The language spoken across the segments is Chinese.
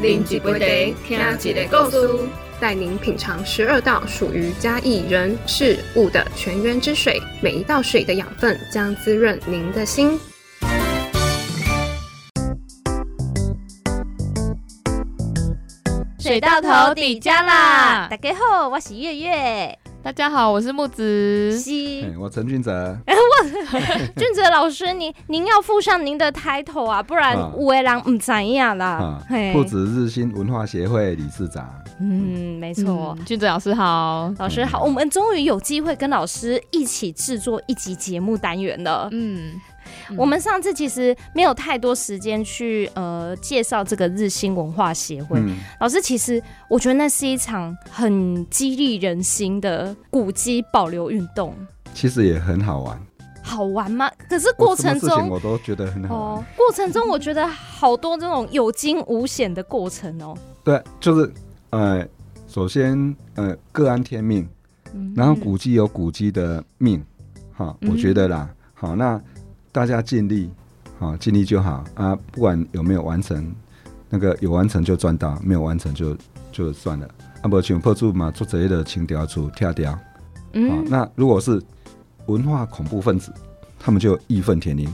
啉一杯茶，听一个故事，带您品尝十二道属于嘉义人事物的泉源之水，每一道水的养分将滋润您的心。水到头底家啦！大家好，我是月月。大家好，我是木子。西，我陈俊哲。俊哲老师，您 您要附上您的 title 啊，不然五位郎唔怎样啦。木子日新文化协会理事长。嗯，没错。俊哲老师好，老师好，我们终于有机会跟老师一起制作一集节目单元了。嗯。我们上次其实没有太多时间去呃介绍这个日新文化协会。老师，其实我觉得那是一场很激励人心的古迹保留运动。其实也很好玩。好玩吗？可是过程中我都觉得很好玩。过程中我觉得好多这种有惊无险的过程哦。对，就是呃，首先呃，各安天命，然后古迹有古迹的命，哈，我觉得啦，好那。大家尽力，好尽力就好啊！不管有没有完成，那个有完成就赚到，没有完成就就算了。啊，不强迫住嘛，做这些的情调出跳掉。嗯，那如果是文化恐怖分子，他们就义愤填膺，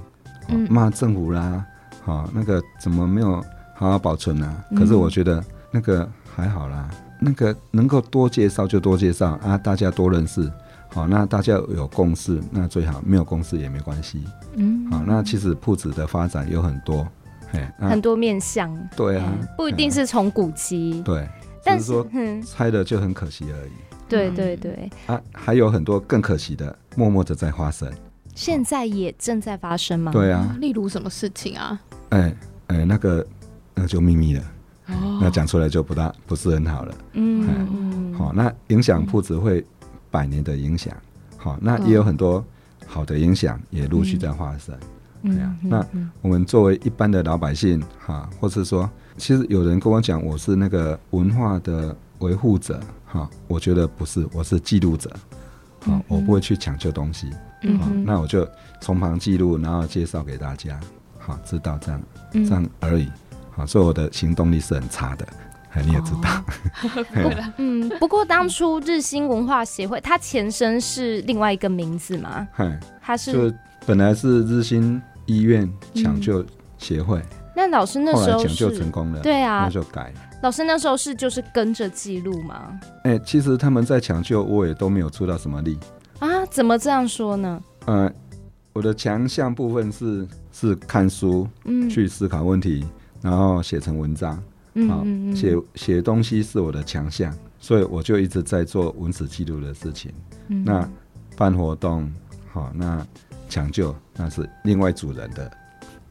骂政府啦，好那个怎么没有好好保存呢？可是我觉得那个还好啦，那个能够多介绍就多介绍啊，大家多认识。好，那大家有共识，那最好；没有共识也没关系。嗯，好，那其实铺子的发展有很多，嘿，很多面向。对啊，不一定是从古籍。对，但是说拆了就很可惜而已。对对对。啊，还有很多更可惜的，默默的在发生。现在也正在发生吗？对啊。例如什么事情啊？哎哎，那个那就秘密了。哦。那讲出来就不大不是很好了。嗯嗯。好，那影响铺子会。百年的影响，好，那也有很多好的影响也陆续在发生。嗯，那我们作为一般的老百姓，哈，或是说，其实有人跟我讲，我是那个文化的维护者，哈，我觉得不是，我是记录者，好，我不会去抢救东西，好，那我就从旁记录，然后介绍给大家，好，知道这样，这样而已，好，所以我的行动力是很差的。你也知道，嗯，不过当初日新文化协会，它前身是另外一个名字嘛？它是就本来是日新医院抢救协会。那老师那时候抢救成功了，对啊，那就改。老师那时候是就是跟着记录吗？哎，其实他们在抢救，我也都没有出到什么力啊？怎么这样说呢？呃，我的强项部分是是看书，嗯，去思考问题，然后写成文章。好，写写东西是我的强项，所以我就一直在做文史记录的事情。那办活动，好，那抢救那是另外主人的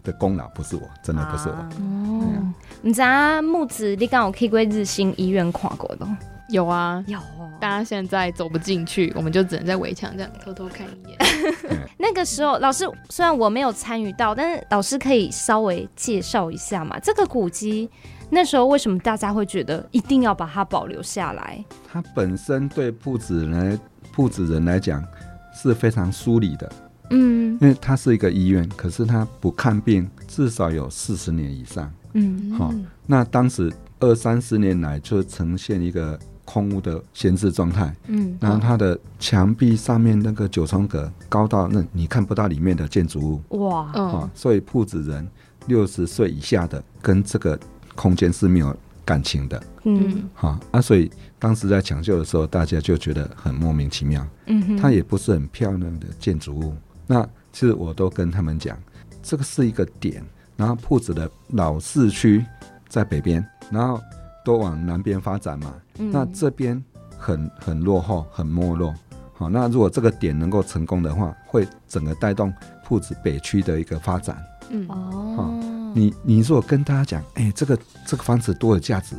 的功劳，不是我，真的不是我。哦，你知道木子，你刚有去过日新医院跨过的？有啊，有。大家现在走不进去，我们就只能在围墙这样偷偷看一眼。那个时候，老师虽然我没有参与到，但是老师可以稍微介绍一下嘛，这个古迹。那时候为什么大家会觉得一定要把它保留下来？它本身对铺子人、铺子人来讲是非常疏离的，嗯，因为它是一个医院，可是它不看病至少有四十年以上，嗯，好，那当时二三十年来就呈现一个空屋的闲置状态，嗯，然后它的墙壁上面那个九重阁高到那你看不到里面的建筑物，哇，啊，所以铺子人六十岁以下的跟这个。空间是没有感情的，嗯，好啊，所以当时在抢救的时候，大家就觉得很莫名其妙，嗯，它也不是很漂亮的建筑物。那其实我都跟他们讲，这个是一个点，然后铺子的老市区在北边，然后都往南边发展嘛，那这边很很落后，很没落。好，那如果这个点能够成功的话，会整个带动铺子北区的一个发展，嗯，哦。你你如果跟大家讲，哎，这个这个房子多有价值，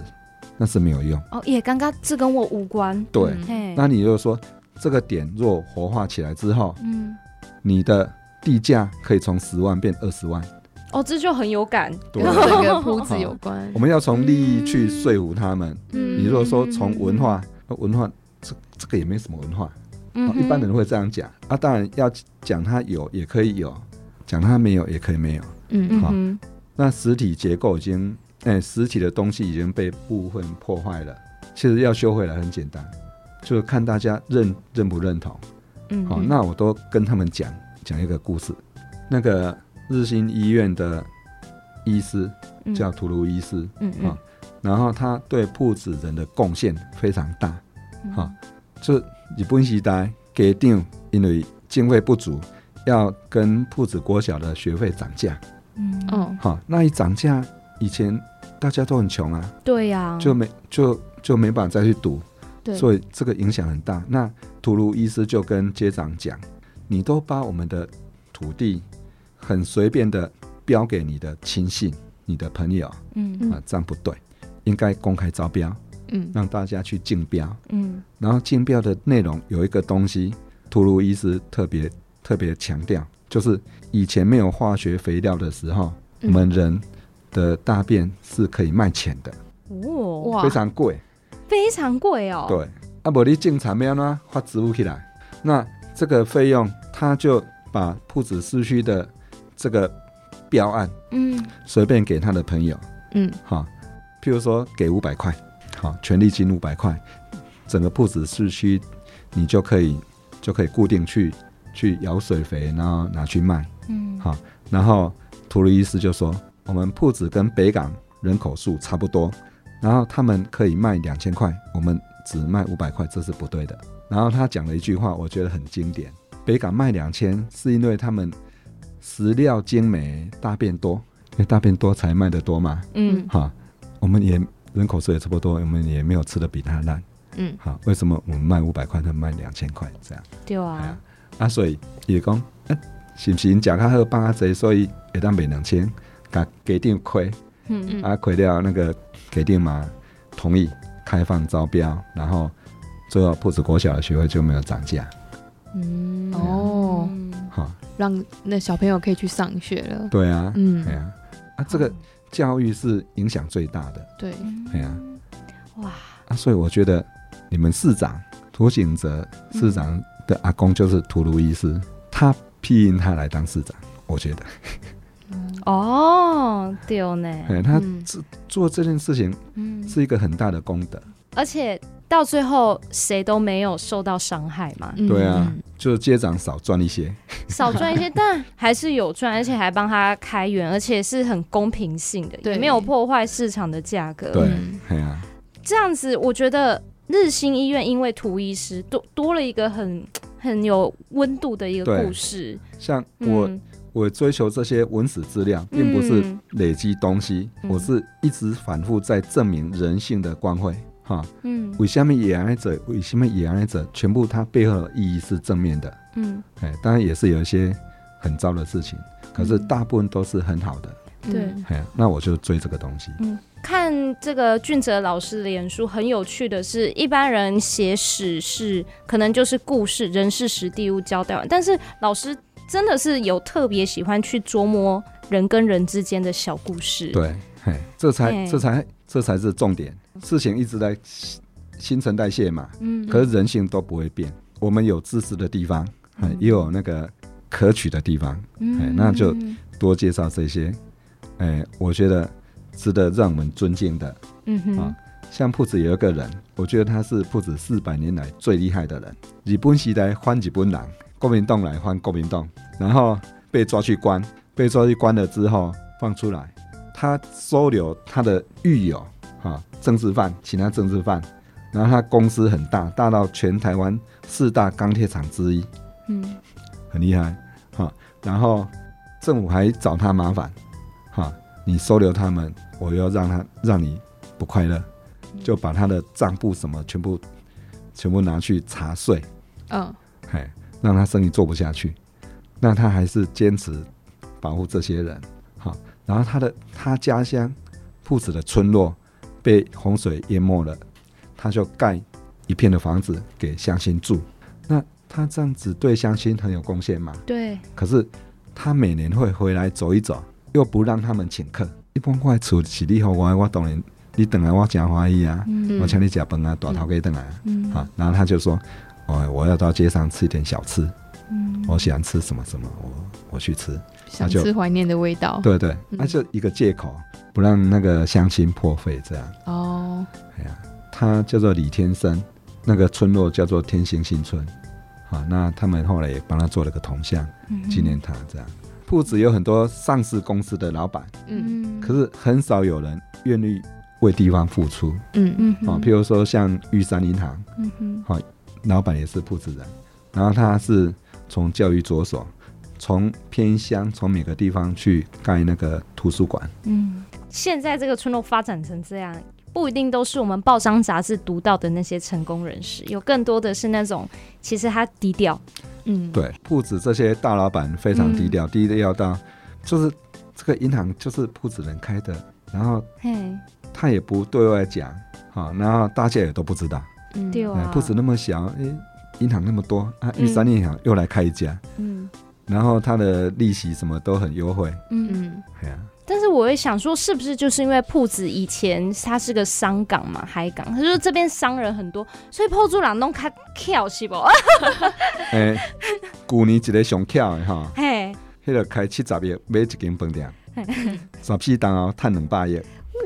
那是没有用。哦，也刚刚这跟我无关。对，那你就说这个点若活化起来之后，嗯，你的地价可以从十万变二十万。哦，这就很有感，跟这个铺子有关。我们要从利益去说服他们。嗯，你如果说从文化，文化这这个也没什么文化。嗯，一般人会这样讲啊。当然要讲它有也可以有，讲它没有也可以没有。嗯，好。那实体结构已经哎，实体的东西已经被部分破坏了。其实要修回来很简单，就是看大家认认不认同。嗯，好，那我都跟他们讲讲一个故事。那个日新医院的医师叫图卢医师，嗯嗯，然后他对铺子人的贡献非常大。哈，就日本时代给定，因为经费不足，要跟铺子国小的学费涨价。嗯哦，好，那一涨价，以前大家都很穷啊。对呀，就没就就没办法再去赌。对，所以这个影响很大。那图卢医师就跟街长讲：“你都把我们的土地很随便的标给你的亲信、你的朋友，嗯啊，这样不对，应该公开招标。”嗯，让大家去竞标，嗯，然后竞标的内容有一个东西，图卢医师特别特别强调，就是以前没有化学肥料的时候，我们人的大便是可以卖钱的，哦，哇，非常贵，非常贵哦，对，啊，不，你进场面呢发植物起来，那这个费用他就把铺子市区的这个标案，嗯，随便给他的朋友，嗯，好，譬如说给五百块。好，全力金五百块，整个铺子市区，你就可以就可以固定去去舀水肥，然后拿去卖。嗯，好，然后图鲁医师就说，我们铺子跟北港人口数差不多，然后他们可以卖两千块，我们只卖五百块，这是不对的。然后他讲了一句话，我觉得很经典：北港卖两千，是因为他们食料精美，大便多，因为大便多才卖得多嘛。嗯，好，我们也。人口数也差不多，我们也没有吃的比他烂。嗯，好，为什么我们卖五百块，他卖两千块这样？对啊。啊，所以也讲，是不是因食较好帮阿济，所以会当卖两千，甲给定亏。嗯嗯。啊，亏掉那个给定嘛，同意。开放招标，然后最后铺子国小的学费就没有涨价。嗯哦，好，让那小朋友可以去上学了。对啊，嗯，对啊，啊这个。教育是影响最大的，对，对啊，哇啊！所以我觉得你们市长涂景泽市长的阿公就是图卢医师，他批印他来当市长，我觉得，哦，对呢，哎，他做做这件事情，嗯，是一个很大的功德，而且。到最后谁都没有受到伤害嘛？对啊，就是街长少赚一些，少赚一些，但还是有赚，而且还帮他开源，而且是很公平性的，也没有破坏市场的价格。对，对啊，这样子我觉得日新医院因为图医师多多了一个很很有温度的一个故事。像我我追求这些文史资料，并不是累积东西，我是一直反复在证明人性的光辉。哈，嗯，为什么野爱者？为什么野爱者？全部它背后的意义是正面的，嗯，哎，当然也是有一些很糟的事情，可是大部分都是很好的，对，哎，那我就追这个东西。嗯，看这个俊哲老师的演书，很有趣的是，一般人写史是可能就是故事、人事、实地物交代完，但是老师真的是有特别喜欢去琢磨人跟人之间的小故事，对，嘿，这才这才这才是重点。事情一直在新陈代谢嘛，嗯，可是人性都不会变。我们有自私的地方，也有那个可取的地方，嗯，那就多介绍这些，哎，我觉得值得让我们尊敬的，嗯哼，啊，像铺子有一个人，我觉得他是铺子四百年来最厉害的人。日本时代换日本人，国民党来换国民党，然后被抓去关，被抓去关了之后放出来，他收留他的狱友。啊，政治犯，其他政治犯，然后他公司很大，大到全台湾四大钢铁厂之一，嗯，很厉害，哈。然后政府还找他麻烦，哈，你收留他们，我要让他让你不快乐，就把他的账簿什么全部全部拿去查税，嗯，嘿，让他生意做不下去，那他还是坚持保护这些人，好。然后他的他家乡铺子的村落。被洪水淹没了，他就盖一片的房子给乡亲住。那他这样子对乡亲很有贡献嘛？对。可是他每年会回来走一走，又不让他们请客。一般我厝是你好我，我当然你等来我真欢喜啊，我请你吃饭啊，大头给等来啊。好，然后他就说：“哦，我要到街上吃一点小吃。”嗯，我喜欢吃什么什么，我我去吃，想吃怀念的味道。对对，那就一个借口，不让那个相亲破费这样。哦，哎呀，他叫做李天生，那个村落叫做天星新村。好，那他们后来也帮他做了个铜像纪念他这样。铺子有很多上市公司的老板，嗯，可是很少有人愿意为地方付出，嗯。嗯，啊，譬如说像玉山银行，嗯哼，好，老板也是铺子人，然后他是从教育着手，从偏乡，从每个地方去盖那个图书馆，嗯，现在这个村落发展成这样，不一定都是我们报章杂志读到的那些成功人士，有更多的是那种其实他低调。嗯，对，铺子这些大老板非常低调，低调到就是这个银行就是铺子人开的，然后他也不对外讲，好，然后大家也都不知道，嗯。对啊，铺子那么小，哎，银行那么多啊，玉山银行又来开一家，嗯，然后他的利息什么都很优惠，嗯。嗯，对啊。我会想说，是不是就是因为铺子以前它是个商港嘛，海港，他说这边商人很多，所以铺子人拢较巧是不？哎，旧年一个上巧的哈，嘿，迄个开七十亿买一间饭店，十四单哦，赚两百亿，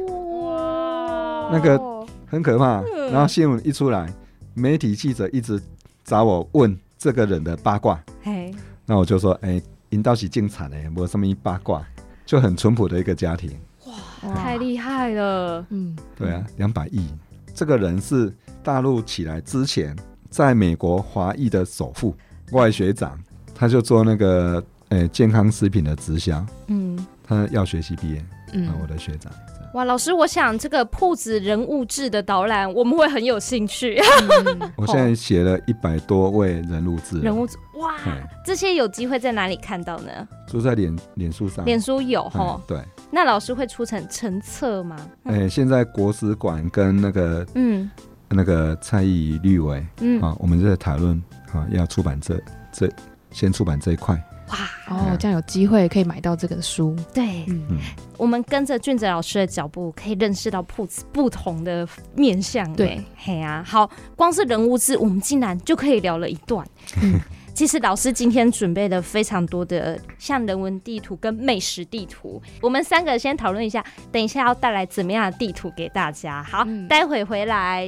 哇，那个很可怕。然后新闻一出来，媒体记者一直找我问这个人的八卦，嘿，那我就说，哎，引导是精彩的，无什么八卦。就很淳朴的一个家庭，哇，太厉害了，嗯，对啊，两百亿，这个人是大陆起来之前，在美国华裔的首富，外学长，他就做那个诶健康食品的直销，嗯，他药学系毕业，嗯，我的学长。哇，老师，我想这个铺子人物志的导览，我们会很有兴趣。我现在写了一百多位人物志，人物志，哇，这些有机会在哪里看到呢？就在脸脸书上，脸书有哈。对，那老师会出成成册吗？哎，现在国史馆跟那个嗯，那个蔡艺绿委，嗯啊，我们在讨论啊，要出版这这先出版这一块。哇哦，这样有机会可以买到这个书。对，嗯，我们跟着俊哲老师的脚步，可以认识到铺子不同的面相。对，嘿啊，好，光是人物志，我们竟然就可以聊了一段。嗯，其实老师今天准备了非常多的像人文地图跟美食地图，我们三个先讨论一下，等一下要带来怎么样的地图给大家。好，待会回来。